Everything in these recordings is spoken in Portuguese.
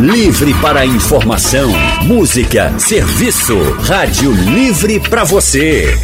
Livre para informação, música, serviço. Rádio Livre para você.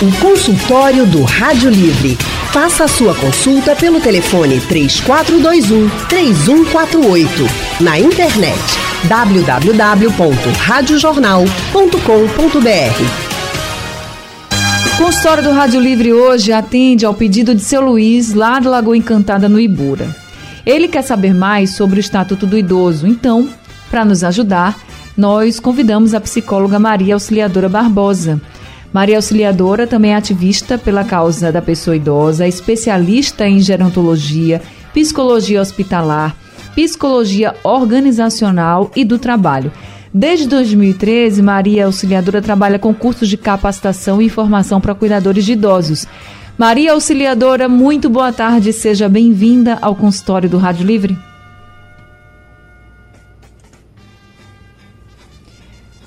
O consultório do Rádio Livre. Faça a sua consulta pelo telefone 3421 3148. Na internet www.radiojornal.com.br. O consultório do Rádio Livre hoje atende ao pedido de seu Luiz, lá do Lagoa Encantada, no Ibura. Ele quer saber mais sobre o Estatuto do Idoso, então, para nos ajudar, nós convidamos a psicóloga Maria Auxiliadora Barbosa. Maria Auxiliadora também é ativista pela causa da pessoa idosa, especialista em gerontologia, psicologia hospitalar, psicologia organizacional e do trabalho. Desde 2013, Maria Auxiliadora trabalha com cursos de capacitação e formação para cuidadores de idosos. Maria Auxiliadora, muito boa tarde, seja bem-vinda ao consultório do Rádio Livre.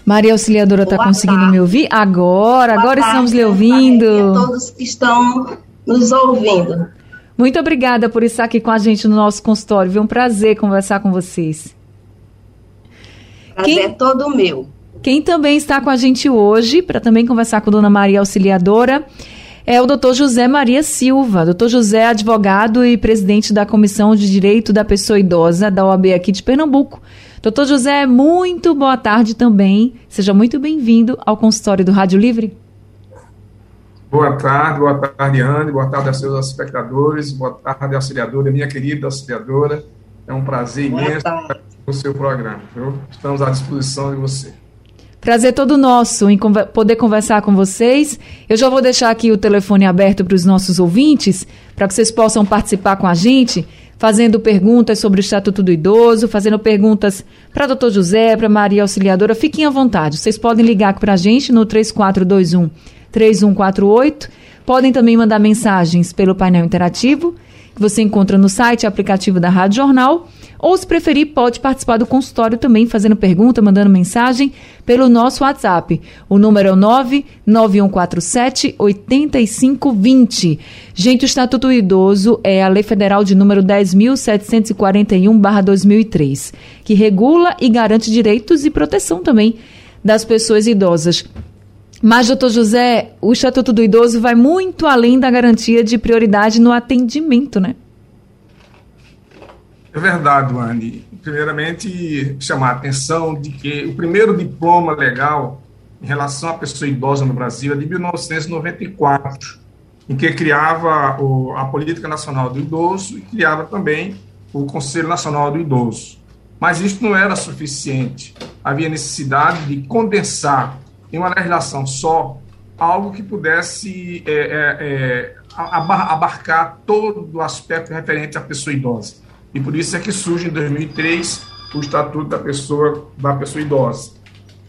Maria Auxiliadora está conseguindo tarde. me ouvir? Agora, Boa agora tarde, estamos lhe ouvindo. A todos que estão nos ouvindo. Muito obrigada por estar aqui com a gente no nosso consultório. Foi um prazer conversar com vocês. Prazer quem, é todo meu. Quem também está com a gente hoje, para também conversar com a dona Maria Auxiliadora, é o doutor José Maria Silva. Doutor José é advogado e presidente da Comissão de Direito da Pessoa Idosa da OAB aqui de Pernambuco. Doutor José, muito boa tarde também. Seja muito bem-vindo ao consultório do Rádio Livre. Boa tarde, boa tarde, Anne, boa tarde aos seus espectadores, boa tarde, auxiliadora, minha querida auxiliadora. É um prazer imenso estar no seu programa. Viu? Estamos à disposição de você. Prazer todo nosso em poder conversar com vocês. Eu já vou deixar aqui o telefone aberto para os nossos ouvintes, para que vocês possam participar com a gente fazendo perguntas sobre o Estatuto do Idoso, fazendo perguntas para doutor José, para Maria Auxiliadora. Fiquem à vontade. Vocês podem ligar para a gente no 3421 3148. Podem também mandar mensagens pelo painel interativo que você encontra no site aplicativo da Rádio Jornal ou, se preferir, pode participar do consultório também, fazendo pergunta, mandando mensagem pelo nosso WhatsApp. O número é o 99147 8520. Gente, o Estatuto do Idoso é a Lei Federal de número 10.741-2003, que regula e garante direitos e proteção também das pessoas idosas. Mas, doutor José, o Estatuto do Idoso vai muito além da garantia de prioridade no atendimento, né? É verdade, Wani. Primeiramente, chamar a atenção de que o primeiro diploma legal em relação à pessoa idosa no Brasil é de 1994, em que criava o, a Política Nacional do Idoso e criava também o Conselho Nacional do Idoso. Mas isso não era suficiente. Havia necessidade de condensar em uma legislação só algo que pudesse é, é, é, abarcar todo o aspecto referente à pessoa idosa. E por isso é que surge em 2003 o Estatuto da Pessoa, da pessoa Idosa.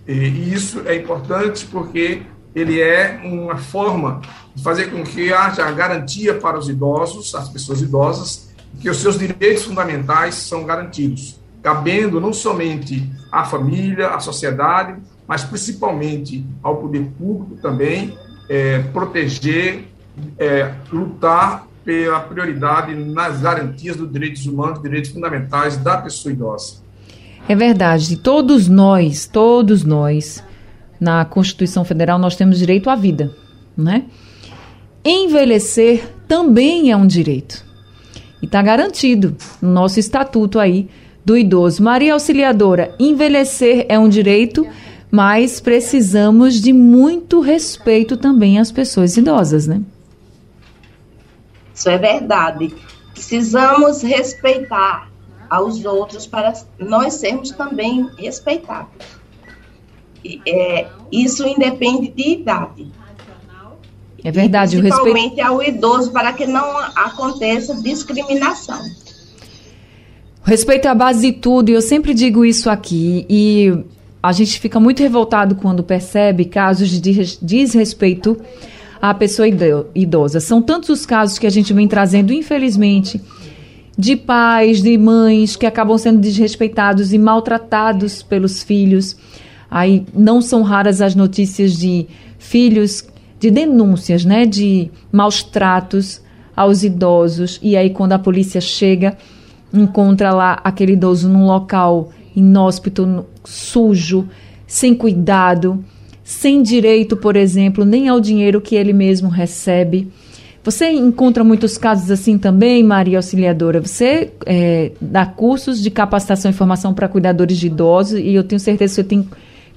E, e isso é importante porque ele é uma forma de fazer com que haja garantia para os idosos, as pessoas idosas, que os seus direitos fundamentais são garantidos, cabendo não somente à família, à sociedade, mas principalmente ao poder público também, é, proteger, é, lutar pela prioridade nas garantias dos direitos humanos, direitos fundamentais da pessoa idosa. É verdade. Todos nós, todos nós, na Constituição Federal, nós temos direito à vida, né? Envelhecer também é um direito. E está garantido no nosso estatuto aí do idoso. Maria Auxiliadora, envelhecer é um direito, mas precisamos de muito respeito também às pessoas idosas, né? Isso é verdade. Precisamos respeitar aos outros para nós sermos também respeitados. É, isso independe de idade. É verdade, e principalmente o respeito... ao idoso para que não aconteça discriminação. Respeito é a base de tudo, e eu sempre digo isso aqui. E a gente fica muito revoltado quando percebe casos de desrespeito à pessoa idosa. São tantos os casos que a gente vem trazendo, infelizmente, de pais, de mães que acabam sendo desrespeitados e maltratados pelos filhos. Aí não são raras as notícias de filhos, de denúncias, né, de maus tratos aos idosos. E aí quando a polícia chega, encontra lá aquele idoso num local inóspito, sujo, sem cuidado, sem direito, por exemplo, nem ao dinheiro que ele mesmo recebe. Você encontra muitos casos assim também, Maria Auxiliadora? Você é, dá cursos de capacitação e formação para cuidadores de idosos e eu tenho certeza que você tem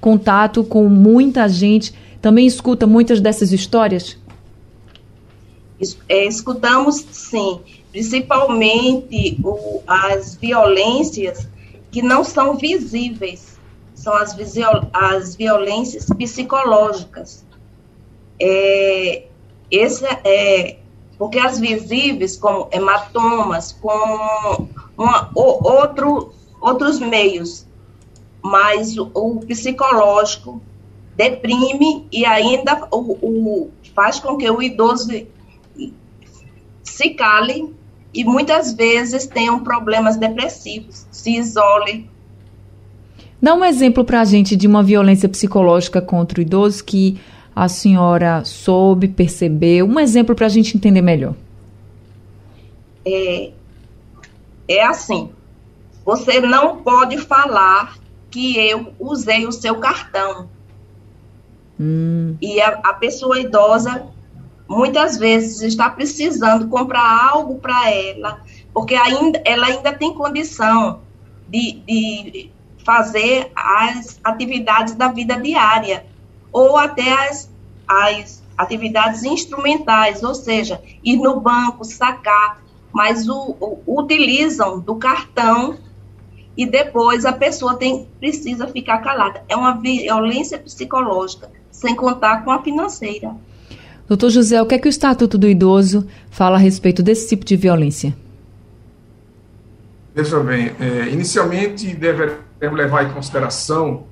contato com muita gente. Também escuta muitas dessas histórias? É, escutamos sim, principalmente o, as violências que não são visíveis, são as, as violências psicológicas. É, esse é porque as visíveis, como hematomas, como uma, outro, outros meios, mas o, o, psicológico deprime e ainda o, o, faz com que o idoso se cale e muitas vezes tenham problemas depressivos, se isole. Dá um exemplo para a gente de uma violência psicológica contra o idoso que a senhora soube, percebeu? Um exemplo para a gente entender melhor. É, é assim: você não pode falar que eu usei o seu cartão. Hum. E a, a pessoa idosa muitas vezes está precisando comprar algo para ela, porque ainda, ela ainda tem condição de, de fazer as atividades da vida diária ou até as, as atividades instrumentais, ou seja, ir no banco, sacar, mas o, o, utilizam do cartão e depois a pessoa tem, precisa ficar calada. É uma violência psicológica, sem contar com a financeira. Doutor José, o que é que o Estatuto do Idoso fala a respeito desse tipo de violência? Veja bem, é, inicialmente devemos levar em consideração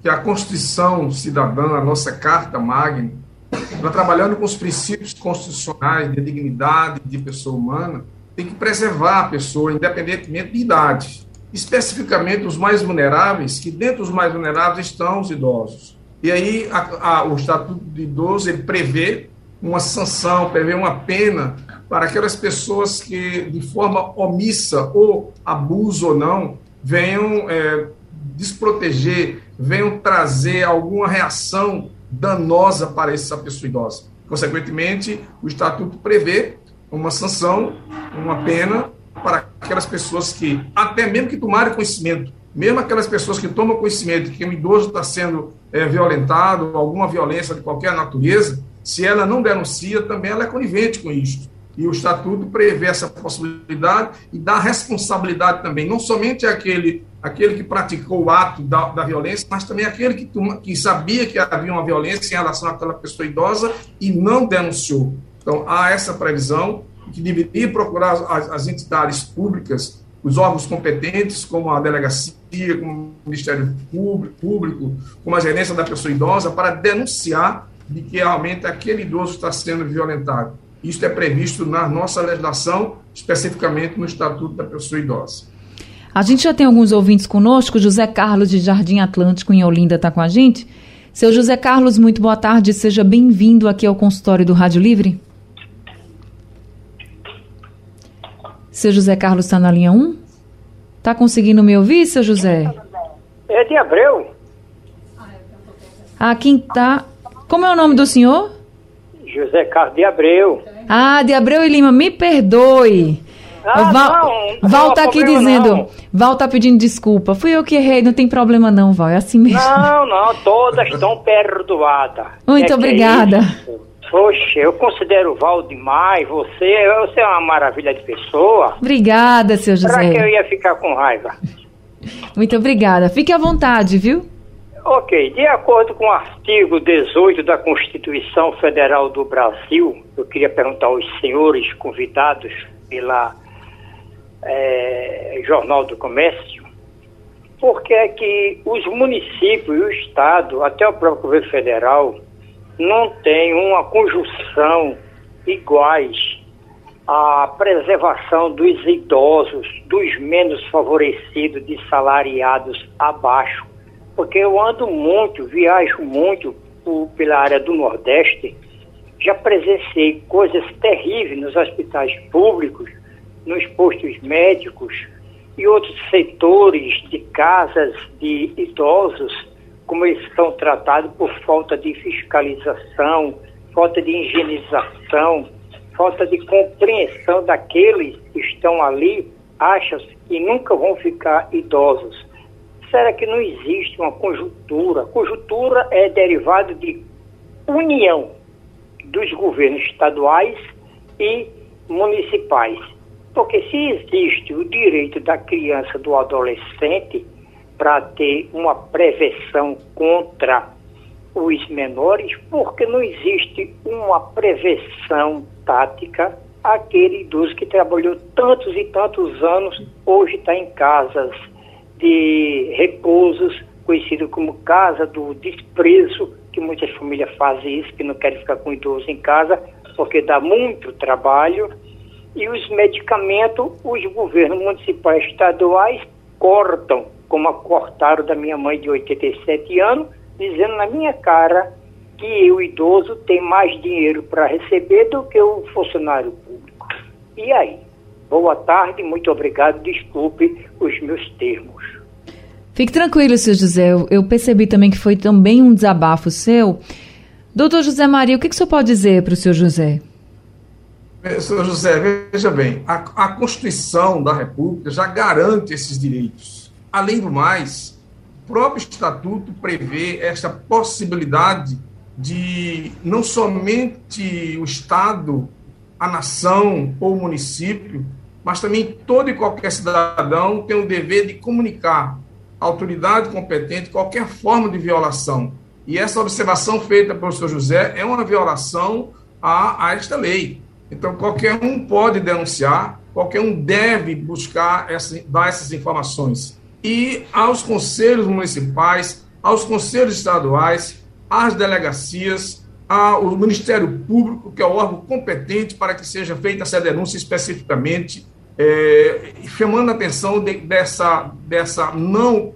que a Constituição Cidadã, a nossa Carta Magna, está trabalhando com os princípios constitucionais de dignidade de pessoa humana, tem que preservar a pessoa, independentemente de idade. Especificamente os mais vulneráveis, que dentro dos mais vulneráveis estão os idosos. E aí a, a, o Estatuto do Idoso ele prevê uma sanção, prevê uma pena para aquelas pessoas que, de forma omissa ou abuso ou não, venham é, desproteger, venham trazer alguma reação danosa para essa pessoa idosa. Consequentemente, o Estatuto prevê uma sanção, uma pena para aquelas pessoas que, até mesmo que tomarem conhecimento, mesmo aquelas pessoas que tomam conhecimento que um idoso está sendo é, violentado, alguma violência de qualquer natureza, se ela não denuncia, também ela é conivente com isso. E o Estatuto prevê essa possibilidade e dá responsabilidade também, não somente àquele, aquele que praticou o ato da, da violência, mas também aquele que, que sabia que havia uma violência em relação àquela pessoa idosa e não denunciou. Então, há essa previsão que deveria procurar as, as entidades públicas, os órgãos competentes, como a delegacia, como o Ministério Público, como a gerência da pessoa idosa, para denunciar de que realmente aquele idoso está sendo violentado. Isso é previsto na nossa legislação, especificamente no Estatuto da Pessoa Idosa. A gente já tem alguns ouvintes conosco. José Carlos, de Jardim Atlântico, em Olinda, está com a gente. Seu José Carlos, muito boa tarde. Seja bem-vindo aqui ao consultório do Rádio Livre. Seu José Carlos está na linha 1? Está conseguindo me ouvir, seu José? É de Abreu. Ah, quem está como é o nome do senhor? José Carlos de Abreu. Ah, de Abreu e Lima, me perdoe. Ah, Val, não, Val está aqui dizendo, não. Val está pedindo desculpa. Fui eu que errei, não tem problema não, Val, é assim mesmo. Não, não, todas estão perdoadas. Muito é obrigada. É Poxa, eu considero o Val demais, você, você é uma maravilha de pessoa. Obrigada, seu José. Será que eu ia ficar com raiva? Muito obrigada. Fique à vontade, viu? Ok, de acordo com o artigo 18 da Constituição Federal do Brasil, eu queria perguntar aos senhores convidados pela é, Jornal do Comércio, por que é que os municípios e o Estado, até o próprio governo federal, não têm uma conjunção iguais à preservação dos idosos, dos menos favorecidos, de salariados abaixo porque eu ando muito, viajo muito por, pela área do Nordeste, já presenciei coisas terríveis nos hospitais públicos, nos postos médicos, e outros setores de casas de idosos, como eles são tratados por falta de fiscalização, falta de higienização, falta de compreensão daqueles que estão ali, acham que nunca vão ficar idosos. Será que não existe uma conjuntura? Conjuntura é derivada de união dos governos estaduais e municipais. Porque se existe o direito da criança, do adolescente, para ter uma prevenção contra os menores, porque não existe uma prevenção tática aquele idoso que trabalhou tantos e tantos anos, hoje está em casas de repousos, conhecido como casa do desprezo, que muitas famílias fazem isso, que não querem ficar com idoso em casa, porque dá muito trabalho. E os medicamentos, os governos municipais e estaduais cortam, como cortaram da minha mãe de 87 anos, dizendo na minha cara que o idoso tem mais dinheiro para receber do que o funcionário público. E aí? Boa tarde, muito obrigado, desculpe os meus termos. Fique tranquilo, seu José. Eu percebi também que foi também um desabafo seu. Doutor José Maria, o que, que o senhor pode dizer para o senhor José? É, senhor José, veja bem, a, a Constituição da República já garante esses direitos. Além do mais, o próprio Estatuto prevê esta possibilidade de não somente o Estado, a nação ou o município, mas também todo e qualquer cidadão tem o dever de comunicar à autoridade competente qualquer forma de violação. E essa observação feita pelo senhor José é uma violação a, a esta lei. Então, qualquer um pode denunciar, qualquer um deve buscar essa, dar essas informações. E aos conselhos municipais, aos conselhos estaduais, às delegacias, ao Ministério Público, que é o órgão competente para que seja feita essa denúncia especificamente, é, chamando a atenção de, dessa, dessa não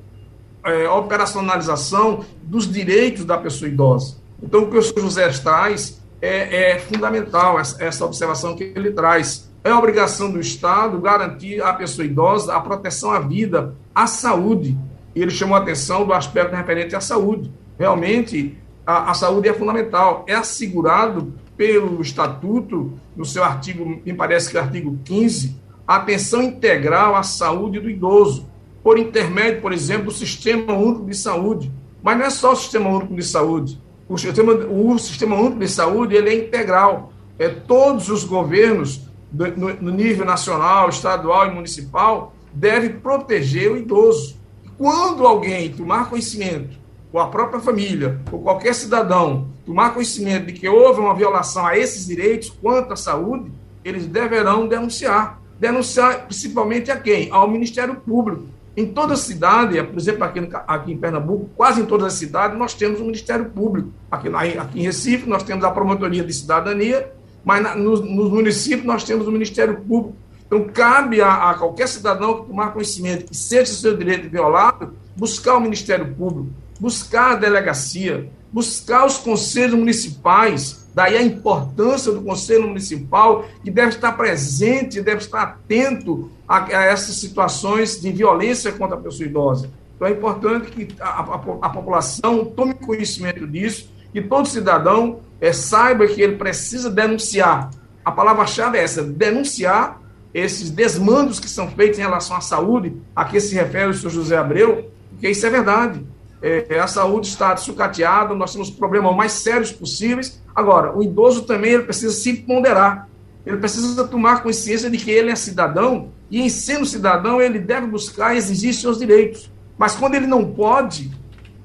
é, operacionalização dos direitos da pessoa idosa. Então, o que o senhor José traz é, é fundamental, essa, observação que ele traz. É obrigação do Estado garantir à pessoa idosa a proteção à vida, à saúde. E ele chamou a atenção do aspecto referente à saúde. Realmente, a, a saúde é fundamental. É assegurado pelo Estatuto, no seu artigo, me parece que é o artigo 15, a atenção integral à saúde do idoso, por intermédio, por exemplo, do Sistema Único de Saúde. Mas não é só o Sistema Único de Saúde. O Sistema, o sistema Único de Saúde ele é integral. É, todos os governos, do, no, no nível nacional, estadual e municipal, devem proteger o idoso. Quando alguém tomar conhecimento ou a própria família, ou qualquer cidadão, tomar conhecimento de que houve uma violação a esses direitos quanto à saúde, eles deverão denunciar. Denunciar principalmente a quem? Ao Ministério Público. Em toda cidade, por exemplo, aqui, no, aqui em Pernambuco, quase em todas as cidades, nós temos um Ministério Público. Aqui, aqui em Recife, nós temos a Promotoria de Cidadania, mas na, nos, nos, municípios nós temos o Ministério Público. Então, cabe a, a qualquer cidadão que tomar conhecimento que seja seu direito violado, buscar o Ministério Público buscar a delegacia, buscar os conselhos municipais, daí a importância do conselho municipal, que deve estar presente, deve estar atento a, a essas situações de violência contra a pessoa idosa. Então é importante que a, a, a população tome conhecimento disso, que todo cidadão é, saiba que ele precisa denunciar. A palavra-chave é essa: denunciar esses desmandos que são feitos em relação à saúde, a que se refere o senhor José Abreu, porque isso é verdade é, a saúde está sucateada, nós temos problemas mais sérios possíveis. Agora, o idoso também ele precisa se ponderar, ele precisa tomar consciência de que ele é cidadão e, em sendo cidadão, ele deve buscar exigir seus direitos. Mas quando ele não pode,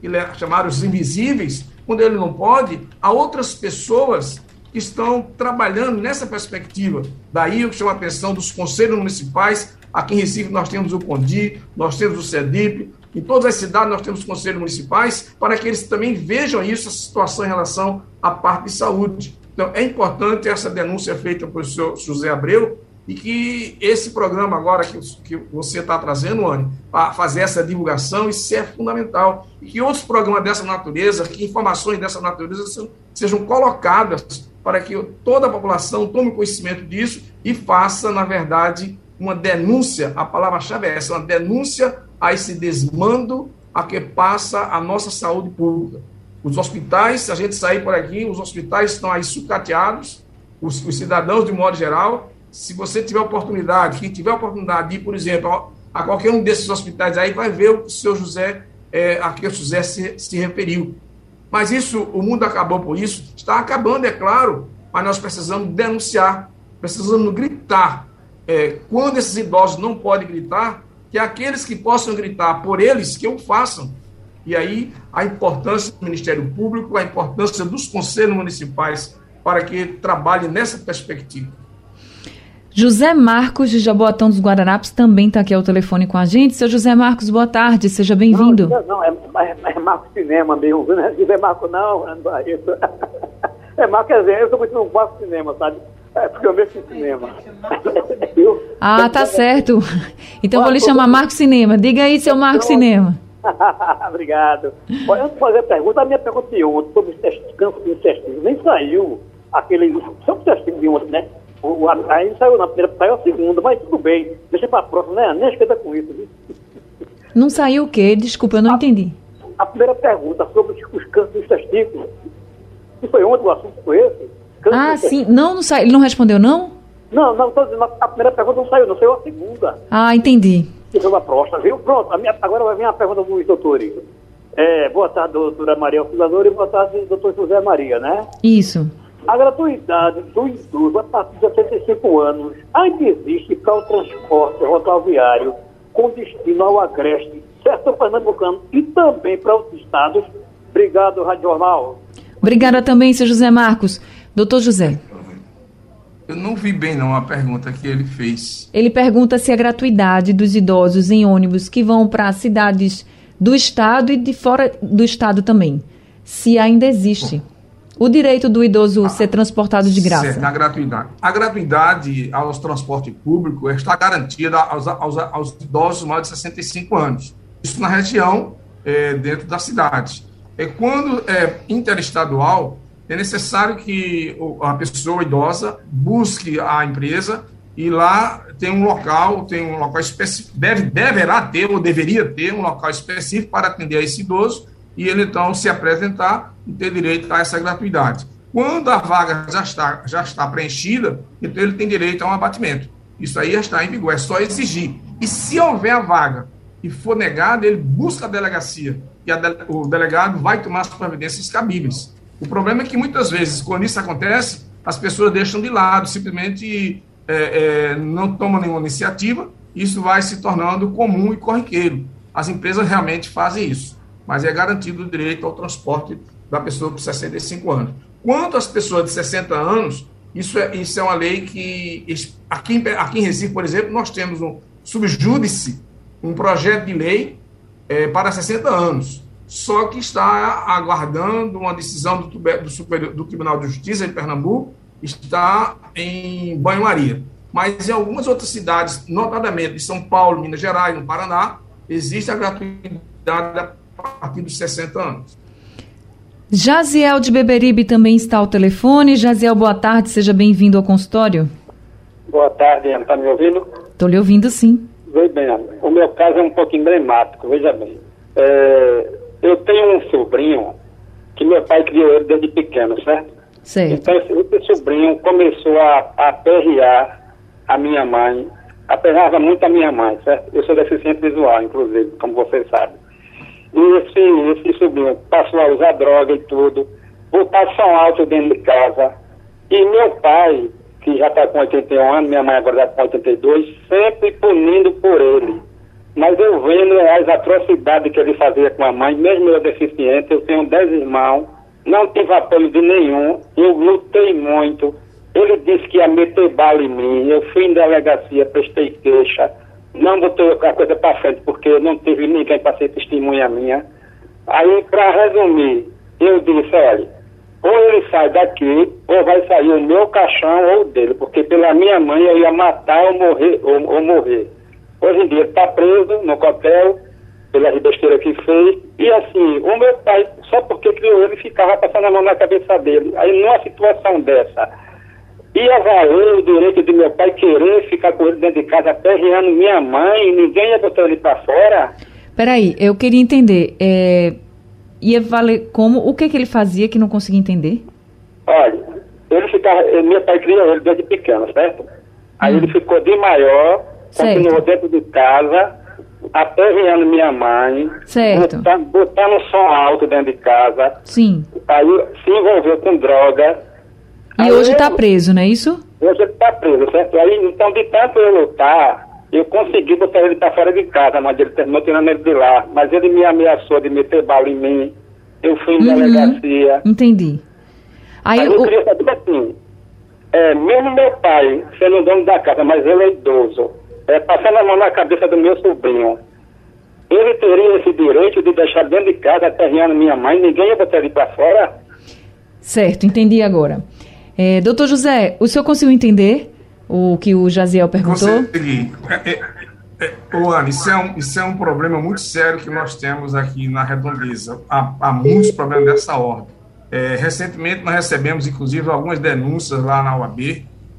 ele é chamado os invisíveis, quando ele não pode, há outras pessoas que estão trabalhando nessa perspectiva. Daí eu chamo a atenção dos conselhos municipais. Aqui em Recife nós temos o CONDI, nós temos o CEDIP, em todas as cidades nós temos conselhos municipais para que eles também vejam isso, essa situação em relação à parte de saúde. Então, é importante essa denúncia feita pelo senhor José Abreu e que esse programa agora que, que você está trazendo, Anne, para fazer essa divulgação, isso é fundamental. E que outros programas dessa natureza, que informações dessa natureza sejam, sejam colocadas para que toda a população tome conhecimento disso e faça, na verdade, uma denúncia, a palavra-chave é essa, uma denúncia a esse desmando a que passa a nossa saúde pública. Os hospitais, se a gente sair por aqui, os hospitais estão aí sucateados, os, os cidadãos, de modo geral. Se você tiver oportunidade, quem tiver oportunidade de ir, por exemplo, a, qualquer um desses hospitais aí, vai ver o que o seu José, é, a que o José se, se referiu. Mas isso, o mundo acabou por isso, está acabando, é claro, mas nós precisamos denunciar, precisamos gritar. É, quando esses idosos não podem gritar, que aqueles que possam gritar por eles, que o façam. E aí a importância do Ministério Público, a importância dos conselhos municipais para que trabalhem nessa perspectiva. José Marcos de Jaboatão dos Guararapes também está aqui ao telefone com a gente. Seu José Marcos, boa tarde, seja bem-vindo. Não, não, é, é, é Marcos Cinema mesmo, né? José Marcos não, não é isso. É Marcos, quer dizer, eu sou muito não faço cinema, sabe? É porque eu mexo em cinema. ah, tá certo. Então vou lhe chamar Marco Cinema. Diga aí, seu Marco Cinema. Obrigado. Olha, antes de fazer a pergunta, a minha pergunta de ontem sobre os campos de intestino. Nem saiu aquele. Só o intestino de ontem, né? O, a, aí saiu na primeira, saiu a segunda, mas tudo bem. Deixa para a próxima, né? Nem esquenta com isso. Viu? Não saiu o quê? Desculpa, eu não a, entendi. A primeira pergunta sobre os, os cânceres dos testículos. Se foi ontem o assunto foi esse? Ah, sim. Não, não saiu. Ele não respondeu, não? Não, não, estou dizendo, a primeira pergunta não saiu, não saiu a segunda. Ah, entendi. Que foi a próstata, viu? Pronto, minha, agora vai vir a pergunta dos doutores. É, boa tarde, doutora Maria Auxiliadora, e boa tarde, doutor José Maria, né? Isso. A gratuidade do idoso a partir de 75 anos ainda existe para o transporte rodoviário com destino ao Agreste, certo Pernambucano, e também para os estados. Obrigado, Rádio Jornal. Obrigada também, seu José Marcos. Doutor José. Eu não vi bem não a pergunta que ele fez. Ele pergunta se a gratuidade dos idosos em ônibus que vão para cidades do estado e de fora do estado também, se ainda existe. O direito do idoso ah, ser transportado de graça. Certo, a gratuidade. A gratuidade aos transporte público está garantida aos, aos, aos idosos mais de 65 anos. Isso na região, é, dentro da cidade. É quando é interestadual, é necessário que a pessoa idosa busque a empresa e lá tem um local, tem um local específico, deve, deverá ter ou deveria ter um local específico para atender a esse idoso e ele então se apresentar e ter direito a essa gratuidade. Quando a vaga já está, já está preenchida, então ele tem direito a um abatimento. Isso aí já está em vigor, é só exigir. E se houver a vaga e for negada, ele busca a delegacia e a o delegado vai tomar as providências cabíveis. O problema é que muitas vezes, quando isso acontece, as pessoas deixam de lado, simplesmente é, é, não tomam nenhuma iniciativa, isso vai se tornando comum e corriqueiro. As empresas realmente fazem isso, mas é garantido o direito ao transporte da pessoa com 65 anos. Quanto às pessoas de 60 anos, isso é, isso é uma lei que, aqui, aqui em Recife, por exemplo, nós temos um subjúdice, um projeto de lei é, para 60 anos só que está aguardando uma decisão do, do, Superior, do Tribunal de Justiça de Pernambuco, está em banho-maria. Mas em algumas outras cidades, notadamente em São Paulo, Minas Gerais, no Paraná, existe a gratuidade a partir dos 60 anos. Jaziel de Beberibe também está ao telefone. Jaziel, boa tarde, seja bem-vindo ao consultório. Boa tarde, Ana. Está me ouvindo? Estou lhe ouvindo, sim. Veja bem, o meu caso é um pouco emblemático, veja bem. É, eu tenho um sobrinho que meu pai criou ele desde pequeno, certo? Certo. Então esse, sobrinho começou a, a aperrear a minha mãe, aperreava muito a minha mãe, certo? Eu sou deficiente visual, inclusive, como vocês sabem. E esse, esse sobrinho passou a usar droga e tudo, botar som alto dentro de casa. E meu pai, que já está com 81 anos, minha mãe agora está com 82, sempre punindo por ele. Mas eu vendo as atrocidades que ele fazia com a mãe, mesmo eu deficiente, eu tenho dez irmãos, não tive apoio de nenhum, eu lutei muito. Ele disse que ia meter bala em mim, eu fui em delegacia, prestei queixa, não botou a coisa para frente, porque não teve ninguém para ser testemunha minha. Aí, para resumir, eu disse, olha, ou ele sai daqui, ou vai sair o meu caixão ou o dele, porque pela minha mãe eu ia matar ou morrer. Ou, ou morrer. Hoje em dia está preso no cotel pela besteira que fez. E assim, o meu pai, só porque criou ele, ficava passando a mão na cabeça dele. Aí numa situação dessa, e ia valer o direito de meu pai querer ficar com ele dentro de casa, aperreando minha mãe, ninguém ia botar ele para fora? Peraí, eu queria entender. É, ia valer como? O que, que ele fazia que não conseguia entender? Olha, ele ficava. Meu pai criou ele desde pequeno, certo? Aí hum. ele ficou de maior, certo. continuou dentro de casa, aperreando minha mãe, certo. botando, botando som alto dentro de casa. Sim. Aí se envolveu com droga. E aí hoje está preso, não é isso? Hoje ele está preso, certo? Aí, então, de tanto eu lutar, eu consegui botar ele para fora de casa, mas ele terminou tirando ele de lá. Mas ele me ameaçou de meter bala em mim. Eu fui em uhum. delegacia. Entendi. Aí, Aí eu o... queria saber assim, é, mesmo meu pai sendo dono da casa, mas ele é idoso, é, passando a mão na cabeça do meu sobrinho, ele teria esse direito de deixar dentro de casa aterreando minha mãe, ninguém ia botar ele para fora? Certo, entendi agora. É, doutor José, o senhor conseguiu entender o que o Jaziel perguntou? Consegui. É, é, é, Ana, isso é, um, isso é um problema muito sério que nós temos aqui na Redondeza. Há, há muitos problemas dessa ordem. É, recentemente, nós recebemos, inclusive, algumas denúncias lá na UAB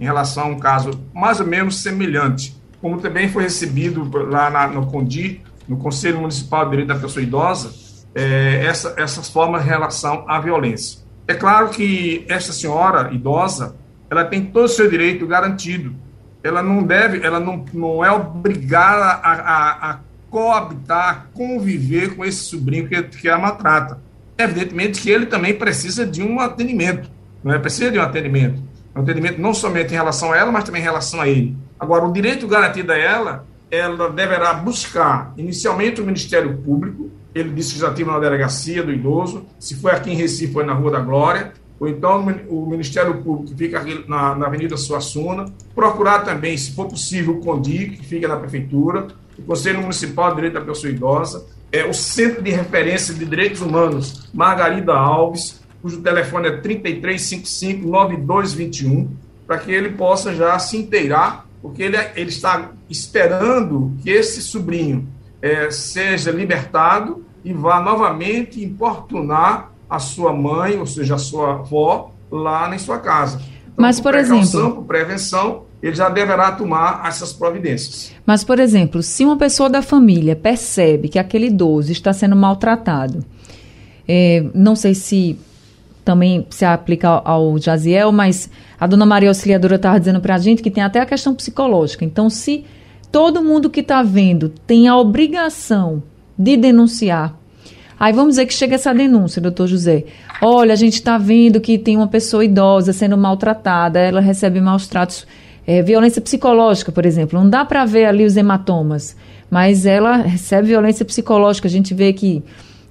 em relação a um caso mais ou menos semelhante, como também foi recebido lá na, no CONDI, no Conselho Municipal de Direito da Pessoa Idosa, é, essa, essas formas em relação à violência. É claro que essa senhora idosa, ela tem todo o seu direito garantido. Ela não deve, ela não, não é obrigada a, a, a coabitar, conviver com esse sobrinho que, que a maltrata evidentemente que ele também precisa de um atendimento, não é? Precisa de um atendimento. Um atendimento não somente em relação a ela, mas também em relação a ele. Agora, o direito garantido a ela, ela deverá buscar, inicialmente, o Ministério Público, ele disse que já tive na delegacia do idoso, se foi aqui em Recife, foi na Rua da Glória, ou então o Ministério Público que fica na, na Avenida Suassuna, procurar também, se for possível, o CONDI, que fica na Prefeitura, o Conselho Municipal de Direito da Pessoa Idosa, é o Centro de Referência de Direitos Humanos, Margarida Alves, cujo telefone é 3355-9221, para que ele possa já se inteirar, porque ele, ele está esperando que esse sobrinho é, seja libertado e vá novamente importunar a sua mãe, ou seja, a sua avó, lá na sua casa. Então, Mas, por, por exemplo. Por prevenção, ele já deverá tomar essas providências. Mas, por exemplo, se uma pessoa da família percebe que aquele idoso está sendo maltratado, é, não sei se também se aplica ao, Jaziel, mas a dona Maria Auxiliadora estava dizendo para a gente que tem até a questão psicológica. Então, se todo mundo que está vendo tem a obrigação de denunciar, aí vamos dizer que chega essa denúncia, doutor José. Olha, a gente está vendo que tem uma pessoa idosa sendo maltratada, ela recebe maus tratos é, violência psicológica, por exemplo, não dá para ver ali os hematomas, mas ela recebe violência psicológica. A gente vê que,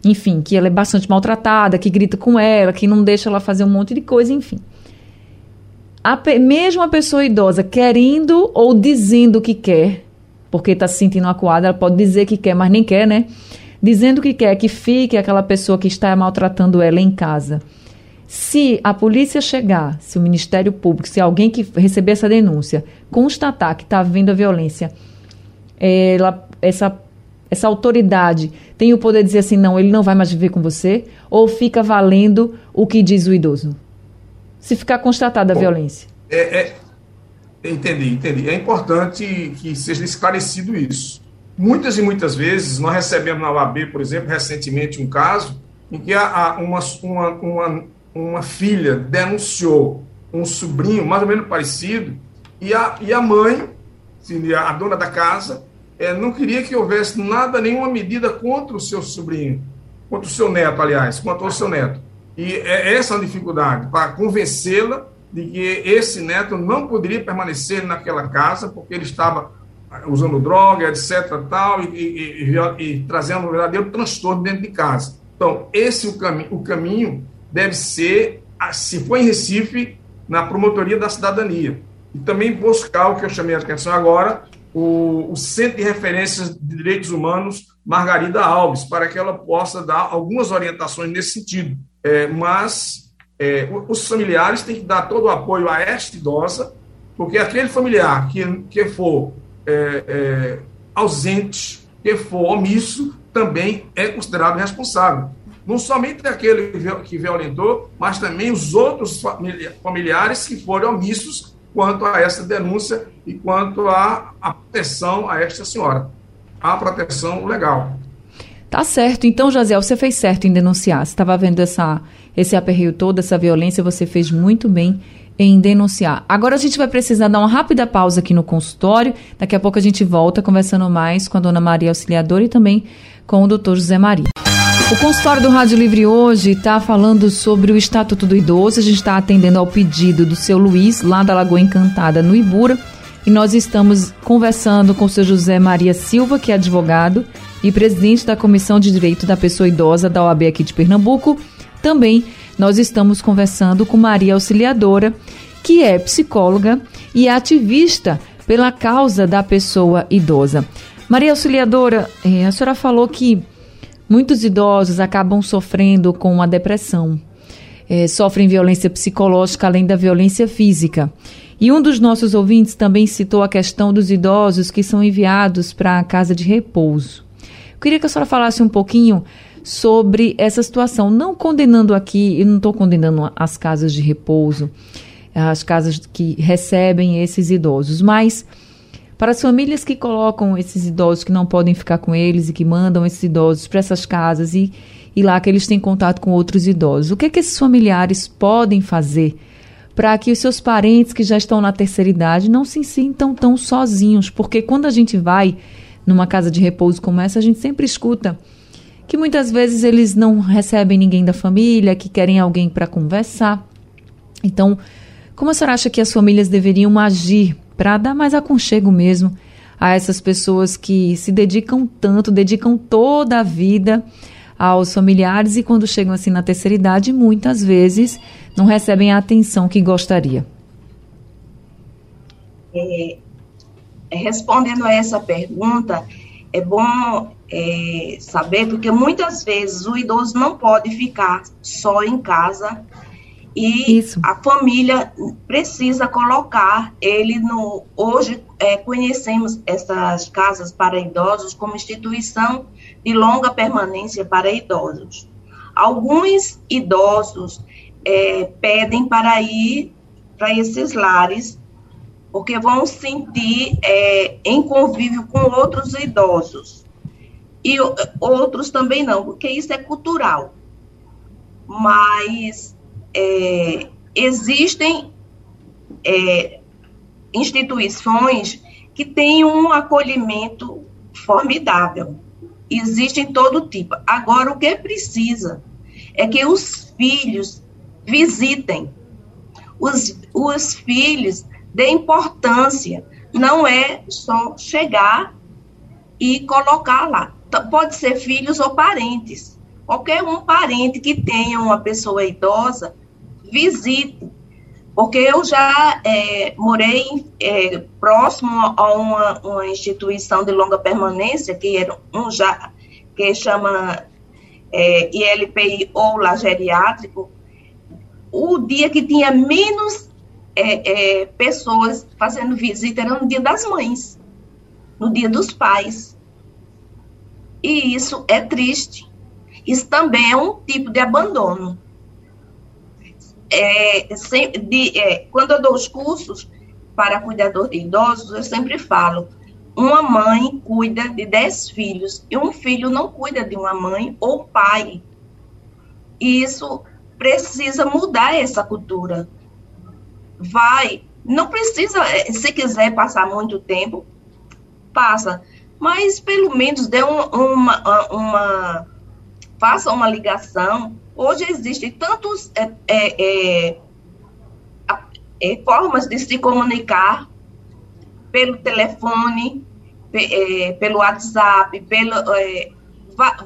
enfim, que ela é bastante maltratada, que grita com ela, que não deixa ela fazer um monte de coisa, enfim. A, mesmo a pessoa idosa querendo ou dizendo que quer, porque está se sentindo acuada, ela pode dizer que quer, mas nem quer, né? Dizendo que quer que fique aquela pessoa que está maltratando ela em casa. Se a polícia chegar, se o Ministério Público, se alguém que receber essa denúncia constatar que está havendo a violência, ela, essa, essa autoridade tem o poder de dizer assim, não, ele não vai mais viver com você, ou fica valendo o que diz o idoso? Se ficar constatada a violência. É, é, entendi, entendi. É importante que seja esclarecido isso. Muitas e muitas vezes, nós recebemos na OAB, por exemplo, recentemente um caso em que há uma, uma, uma uma filha denunciou um sobrinho mais ou menos parecido e a, e a mãe, a dona da casa, é, não queria que houvesse nada, nenhuma medida contra o seu sobrinho, contra o seu neto, aliás, contra o seu neto. E é essa a dificuldade, para convencê-la de que esse neto não poderia permanecer naquela casa, porque ele estava usando droga, etc., tal, e, e, e, e trazendo um verdadeiro transtorno dentro de casa. Então, esse o, cami o caminho deve ser, se for em Recife, na promotoria da cidadania. E também buscar o que eu chamei a atenção agora, o, o Centro de Referências de Direitos Humanos Margarida Alves, para que ela possa dar algumas orientações nesse sentido. É, mas é, os familiares têm que dar todo o apoio a esta idosa, porque aquele familiar que, que for é, é ausente, que for omisso, também é considerado responsável não somente aquele que violentou, mas também os outros familiares que foram omissos quanto a essa denúncia e quanto à proteção a esta senhora, a proteção legal. Tá certo. Então, Jaziel, você fez certo em denunciar. Você estava vendo essa, esse aperreio todo, essa violência, você fez muito bem em denunciar. Agora a gente vai precisar dar uma rápida pausa aqui no consultório. Daqui a pouco a gente volta conversando mais com a dona Maria Auxiliadora e também com o doutor José Maria. O consultório do Rádio Livre hoje está falando sobre o Estatuto do Idoso. A gente está atendendo ao pedido do seu Luiz, lá da Lagoa Encantada, no Ibura. E nós estamos conversando com o seu José Maria Silva, que é advogado e presidente da Comissão de Direito da Pessoa Idosa da OAB aqui de Pernambuco. Também nós estamos conversando com Maria Auxiliadora, que é psicóloga e ativista pela causa da pessoa idosa. Maria Auxiliadora, eh, a senhora falou que muitos idosos acabam sofrendo com a depressão, eh, sofrem violência psicológica além da violência física. E um dos nossos ouvintes também citou a questão dos idosos que são enviados para a casa de repouso. Eu queria que a senhora falasse um pouquinho sobre essa situação, não condenando aqui, eu não estou condenando as casas de repouso, as casas que recebem esses idosos, mas para as famílias que colocam esses idosos que não podem ficar com eles e que mandam esses idosos para essas casas e, e lá que eles têm contato com outros idosos, o que, é que esses familiares podem fazer para que os seus parentes que já estão na terceira idade não se sintam tão sozinhos? Porque quando a gente vai numa casa de repouso como essa, a gente sempre escuta que muitas vezes eles não recebem ninguém da família, que querem alguém para conversar. Então, como a senhora acha que as famílias deveriam agir para dar mais aconchego mesmo a essas pessoas que se dedicam tanto, dedicam toda a vida aos familiares e quando chegam assim na terceira idade, muitas vezes não recebem a atenção que gostaria? É, respondendo a essa pergunta, é bom é, saber, porque muitas vezes o idoso não pode ficar só em casa e Isso. a família precisa colocar ele no. Hoje é, conhecemos essas casas para idosos como instituição de longa permanência para idosos. Alguns idosos é, pedem para ir para esses lares porque vão sentir é, em convívio com outros idosos e outros também não, porque isso é cultural. Mas é, existem é, instituições que têm um acolhimento formidável. Existem todo tipo. Agora, o que precisa é que os filhos visitem. Os, os filhos dêem importância. Não é só chegar e colocar lá pode ser filhos ou parentes. Qualquer um parente que tenha uma pessoa idosa, visite. Porque eu já é, morei é, próximo a uma, uma, instituição de longa permanência, que era um já, que chama é, ILPI ou lá geriátrico. O dia que tinha menos é, é, pessoas fazendo visita era no dia das mães, no dia dos pais. E isso é triste. Isso também é um tipo de abandono. É, de, é, quando eu dou os cursos para cuidador de idosos, eu sempre falo: uma mãe cuida de dez filhos e um filho não cuida de uma mãe ou pai. E isso precisa mudar essa cultura. Vai, não precisa, é, se quiser passar muito tempo, passa mas pelo menos dê um, uma, uma, faça uma ligação. Hoje existem tantos é, é, é, é formas de se comunicar pelo telefone, é, pelo WhatsApp, pelo, é,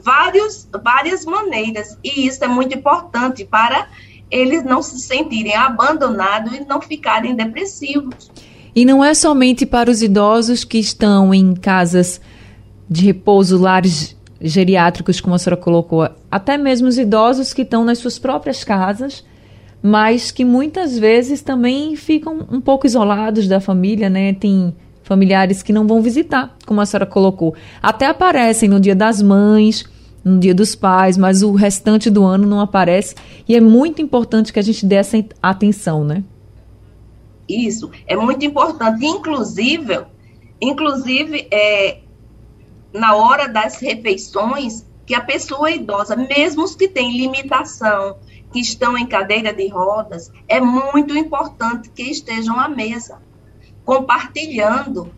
vários, várias maneiras. E isso é muito importante para eles não se sentirem abandonados e não ficarem depressivos. E não é somente para os idosos que estão em casas de repouso, lares geriátricos, como a senhora colocou, até mesmo os idosos que estão nas suas próprias casas, mas que muitas vezes também ficam um pouco isolados da família, né? Tem familiares que não vão visitar, como a senhora colocou. Até aparecem no dia das mães, no dia dos pais, mas o restante do ano não aparece. E é muito importante que a gente dê essa atenção, né? Isso, é muito importante. Inclusive, inclusive é, na hora das refeições, que a pessoa idosa, mesmo os que têm limitação, que estão em cadeira de rodas, é muito importante que estejam à mesa, compartilhando.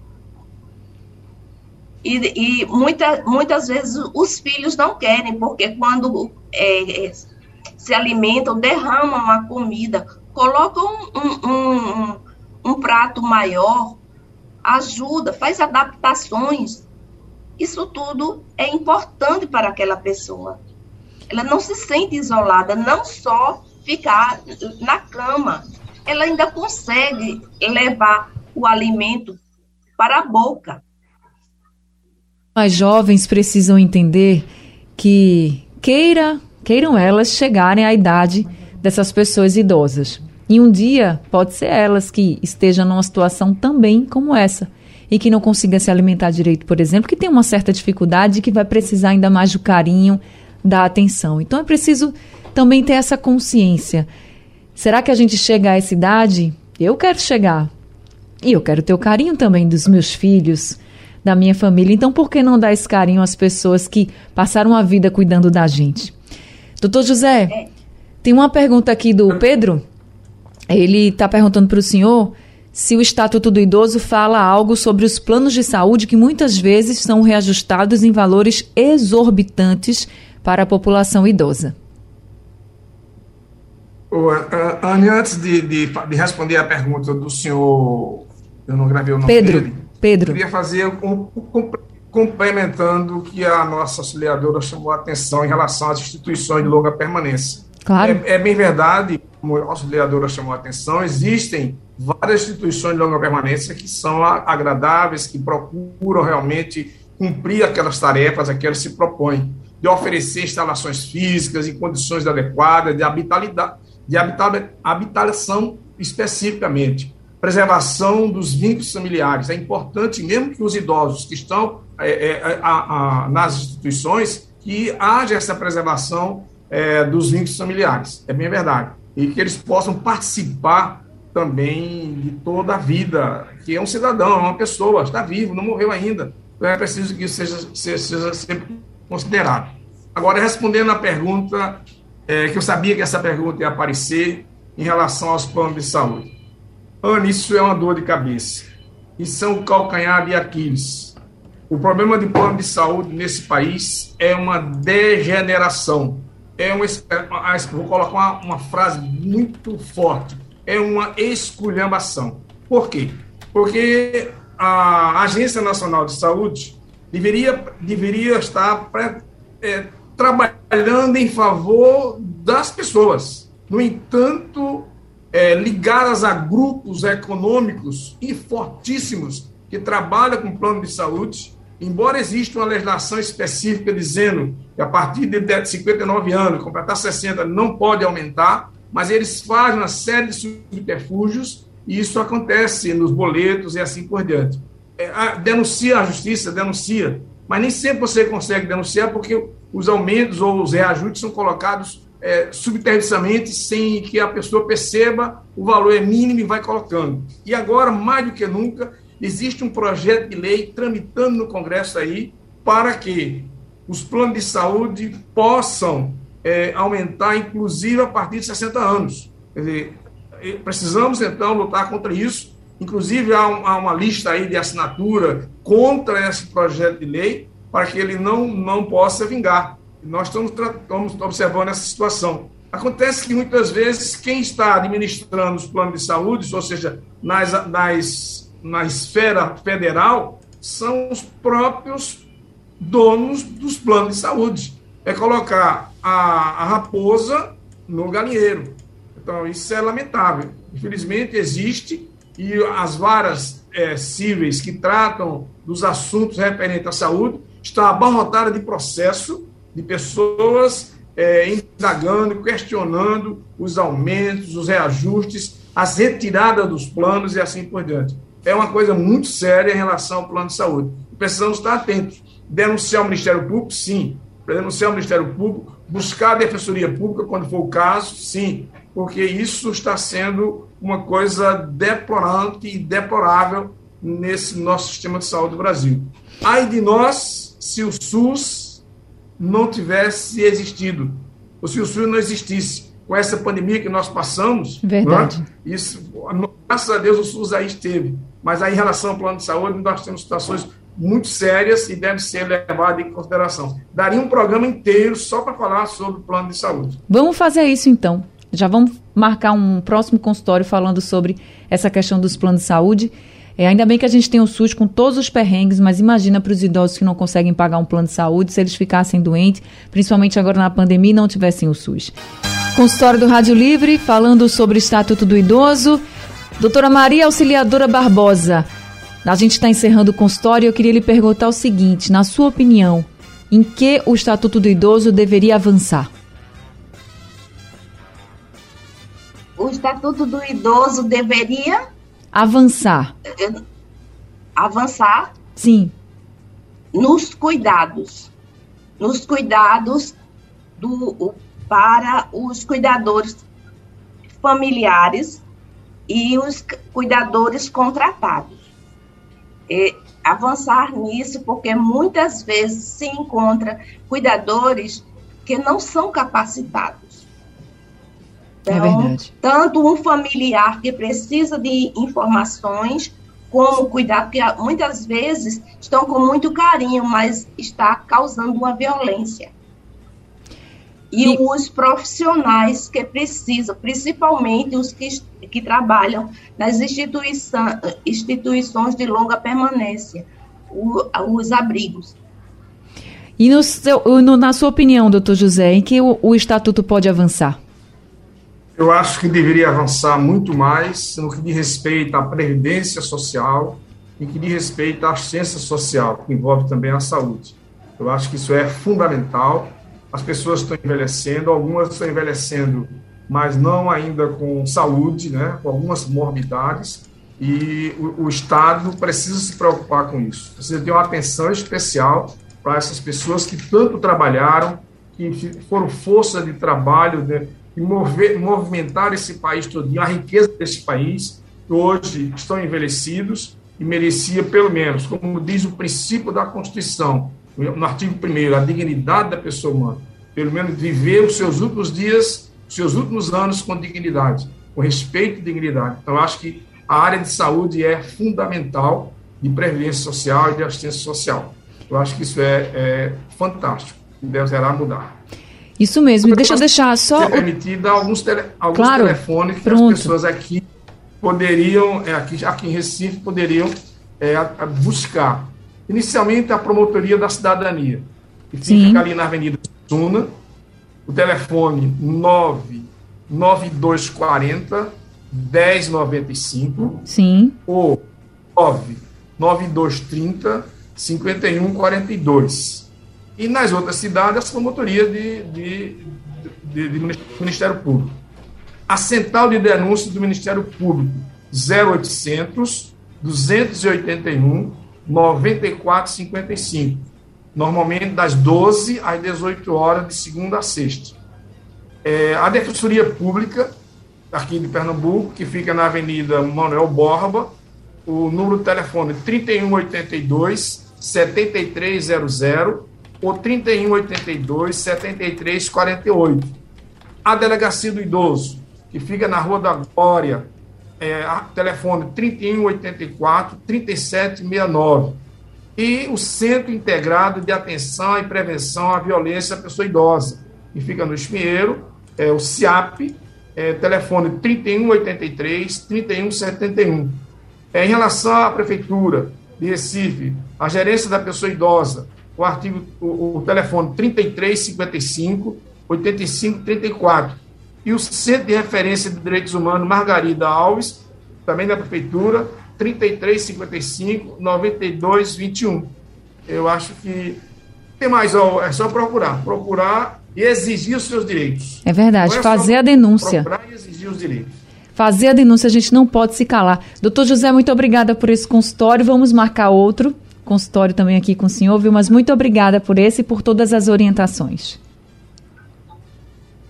E, e muita, muitas vezes os filhos não querem, porque quando é, é se alimentam, derramam a comida, colocam um, um, um, um prato maior, ajuda, faz adaptações. Isso tudo é importante para aquela pessoa. Ela não se sente isolada, não só ficar na cama, ela ainda consegue levar o alimento para a boca. As jovens precisam entender que queira, queiram elas chegarem à idade dessas pessoas idosas. E um dia pode ser elas que estejam numa situação também como essa e que não consiga se alimentar direito, por exemplo, que tem uma certa dificuldade e que vai precisar ainda mais do carinho, da atenção. Então é preciso também ter essa consciência. Será que a gente chega a essa idade? Eu quero chegar. E eu quero ter o carinho também dos meus filhos, da minha família. Então por que não dar esse carinho às pessoas que passaram a vida cuidando da gente? Doutor José, tem uma pergunta aqui do Pedro. Ele está perguntando para o senhor se o Estatuto do Idoso fala algo sobre os planos de saúde que muitas vezes são reajustados em valores exorbitantes para a população idosa. Anne, antes de, de, de, responder a pergunta do senhor, eu não gravei o nome Pedro, dele, Pedro. eu queria fazer um, um, complementando o que a nossa auxiliadora chamou a atenção em relação às instituições de longa permanência. Claro. É, é bem verdade, como a auxiliadora chamou a atenção, existem várias instituições de longa permanência que são agradáveis, que procuram realmente cumprir aquelas tarefas a que elas se propõem, de oferecer instalações físicas em condições adequadas, de, de habitação especificamente, preservação dos vínculos familiares. É importante, mesmo que os idosos que estão é, é, a, a, nas instituições, que haja essa preservação é, dos vínculos familiares. É bem verdade. E que eles possam participar também de toda a vida, que é um cidadão, é uma pessoa, está vivo, não morreu ainda. Então é preciso que isso seja, seja, seja sempre considerado. Agora, respondendo à pergunta, é, que eu sabia que essa pergunta ia aparecer em relação aos planos de saúde. Ana, isso é uma dor de cabeça. Isso é um calcanhar de Aquiles. O problema de plano de saúde nesse país é uma degeneração. É uma, vou colocar uma, uma frase muito forte é uma esculhambação. Por quê? Porque a Agência Nacional de Saúde deveria, deveria estar é, trabalhando em favor das pessoas. No entanto, é, ligadas a grupos econômicos e fortíssimos que trabalham com plano de saúde, embora exista uma legislação específica dizendo que a partir de 59 anos, completar 60, não pode aumentar, mas eles fazem uma série de subterfúgios e isso acontece nos boletos e assim por diante. É, a, denuncia a justiça, denuncia, mas nem sempre você consegue denunciar porque os aumentos ou os reajustes são colocados é, subterraneamente sem que a pessoa perceba o valor é mínimo e vai colocando. E agora, mais do que nunca, existe um projeto de lei tramitando no Congresso aí para que os planos de saúde possam é, aumentar, inclusive a partir de 60 anos. Quer dizer, precisamos então lutar contra isso. Inclusive, há, um, há, uma lista aí de assinatura contra esse projeto de lei para que ele não, não possa vingar. Nós estamos, estamos observando essa situação. Acontece que muitas vezes quem está administrando os planos de saúde, ou seja, nas, nas, na esfera federal, são os próprios donos dos planos de saúde. É colocar a, a raposa no galinheiro. Então, isso é lamentável. Infelizmente, existe, e as varas é, cíveis que tratam dos assuntos referentes à saúde estão abarrotadas de processo de pessoas é, indagando, questionando os aumentos, os reajustes, as retiradas dos planos e assim por diante. É uma coisa muito séria em relação ao plano de saúde. Precisamos estar atentos. Denunciar o Ministério Público, sim, para denunciar o Ministério Público, buscar a Defensoria Pública quando for o caso, sim, porque isso está sendo uma coisa deplorante e deplorável nesse nosso sistema de saúde do Brasil. Ai de nós se o SUS não tivesse existido, ou se o SUS não existisse. Com essa pandemia que nós passamos, Verdade. É? isso, graças a Deus o SUS aí esteve. Mas aí, em relação ao plano de saúde, nós temos situações muito sérias e devem ser levadas em consideração. Daria um programa inteiro só para falar sobre o plano de saúde. Vamos fazer isso então. Já vamos marcar um próximo consultório falando sobre essa questão dos planos de saúde. É, ainda bem que a gente tem o SUS com todos os perrengues, mas imagina para os idosos que não conseguem pagar um plano de saúde se eles ficassem doentes, principalmente agora na pandemia e não tivessem o SUS. Consultório do Rádio Livre, falando sobre o Estatuto do Idoso. Doutora Maria Auxiliadora Barbosa, a gente está encerrando o consultório e eu queria lhe perguntar o seguinte: na sua opinião, em que o Estatuto do Idoso deveria avançar? O Estatuto do Idoso deveria avançar. Avançar? Sim. Nos cuidados. Nos cuidados do, para os cuidadores familiares e os cuidadores contratados. E avançar nisso, porque muitas vezes se encontra cuidadores que não são capacitados. É então, é verdade. tanto um familiar que precisa de informações, como cuidar, porque muitas vezes estão com muito carinho, mas está causando uma violência. E, e, os profissionais que precisam, principalmente os que, que trabalham nas instituição, instituições de longa permanência, o, os abrigos. E no seu, no, na sua opinião, doutor José, em que o, o Estatuto pode avançar? Eu acho que deveria avançar muito mais no que diz respeito à previdência social e que diz respeito à assistência social, que envolve também a saúde. Eu acho que isso é fundamental as pessoas estão envelhecendo, algumas estão envelhecendo, mas não ainda com saúde, né, com algumas morbidades, e o, o Estado precisa se preocupar com isso. Precisa ter uma atenção especial para essas pessoas que tanto trabalharam, que foram força de trabalho, né, e mover, movimentaram esse país todo, a riqueza desse país, que hoje estão envelhecidos e merecia, pelo menos, como diz o princípio da Constituição, no artigo 1 a dignidade da pessoa humana, pelo menos viver os seus últimos dias, os seus últimos anos com dignidade, com respeito e dignidade. Então, acho que a área de saúde é fundamental de previdência social e de assistência social. Eu acho que isso é, é fantástico deverá mudar. Isso mesmo. Deixa eu deixar só. Ser permitida alguns, tele, alguns claro, telefones que pronto. as pessoas aqui poderiam, é, aqui, aqui em Recife, poderiam é, buscar Inicialmente, a promotoria da cidadania, que Sim. fica ali na Avenida Suna, o telefone 99240 1095. Sim. Ou 99230 5142. E nas outras cidades, as promotorias de, de, de, de, Ministério Público. A central de denúncia do Ministério Público, 0800 281 94,55. Normalmente das 12 às 18 horas, de segunda a sexta. É, a Defensoria Pública, aqui de Pernambuco, que fica na Avenida Manuel Borba, o número de telefone 3182 7300 ou 3182 7348. A Delegacia do Idoso, que fica na Rua da Glória, é, telefone 3184 3769 e o Centro Integrado de Atenção e Prevenção à Violência à Pessoa Idosa, que fica no Espinheiro, é o CIAP, é, telefone 3183 3171. É, em relação à Prefeitura de Recife, a gerência da pessoa idosa, o artigo, o, o telefone 3355 8534 e o Centro de Referência de Direitos Humanos Margarida Alves, também da Prefeitura, 3355 9221. Eu acho que tem mais, ó, é só procurar. Procurar e exigir os seus direitos. É verdade, é fazer a denúncia. Procurar e exigir os direitos. Fazer a denúncia, a gente não pode se calar. Doutor José, muito obrigada por esse consultório. Vamos marcar outro consultório também aqui com o senhor, viu? Mas muito obrigada por esse e por todas as orientações.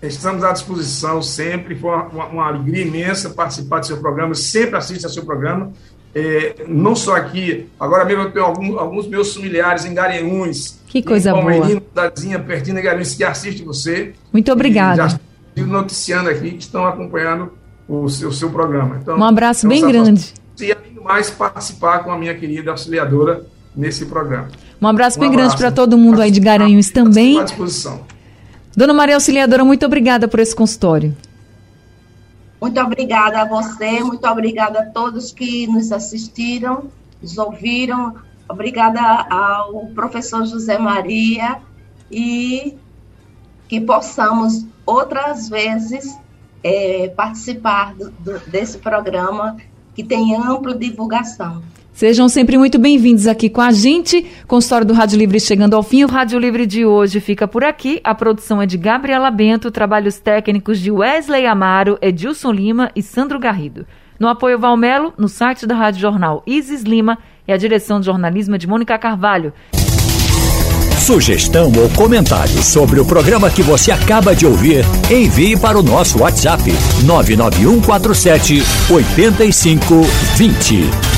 Estamos à disposição sempre, foi uma, uma alegria imensa participar do seu programa, sempre assisto ao seu programa, é, não só aqui, agora mesmo eu tenho alguns, alguns meus familiares em Garanhuns. Que coisa boa. Cidadezinha pertinho de Garanhuns, que assiste você. Muito obrigada. Já estou noticiando aqui que estão acompanhando o seu, o seu programa. Então, um abraço bem grande. E ainda mais participar com a minha querida auxiliadora nesse programa. Um abraço um bem abraço. grande para todo mundo aí de Garanhuns também. À disposição. Dona Maria Auxiliadora, muito obrigada por esse consultório. Muito obrigada a você, muito obrigada a todos que nos assistiram, nos ouviram. Obrigada ao professor José Maria e que possamos outras vezes é, participar do, do, desse programa que tem ampla divulgação. Sejam sempre muito bem-vindos aqui com a gente. Consultório do Rádio Livre chegando ao fim. O Rádio Livre de hoje fica por aqui. A produção é de Gabriela Bento, trabalhos técnicos de Wesley Amaro, Edilson Lima e Sandro Garrido. No apoio Valmelo, no site da Rádio Jornal Isis Lima e a direção de jornalismo é de Mônica Carvalho. Sugestão ou comentário sobre o programa que você acaba de ouvir, envie para o nosso WhatsApp 99147 8520.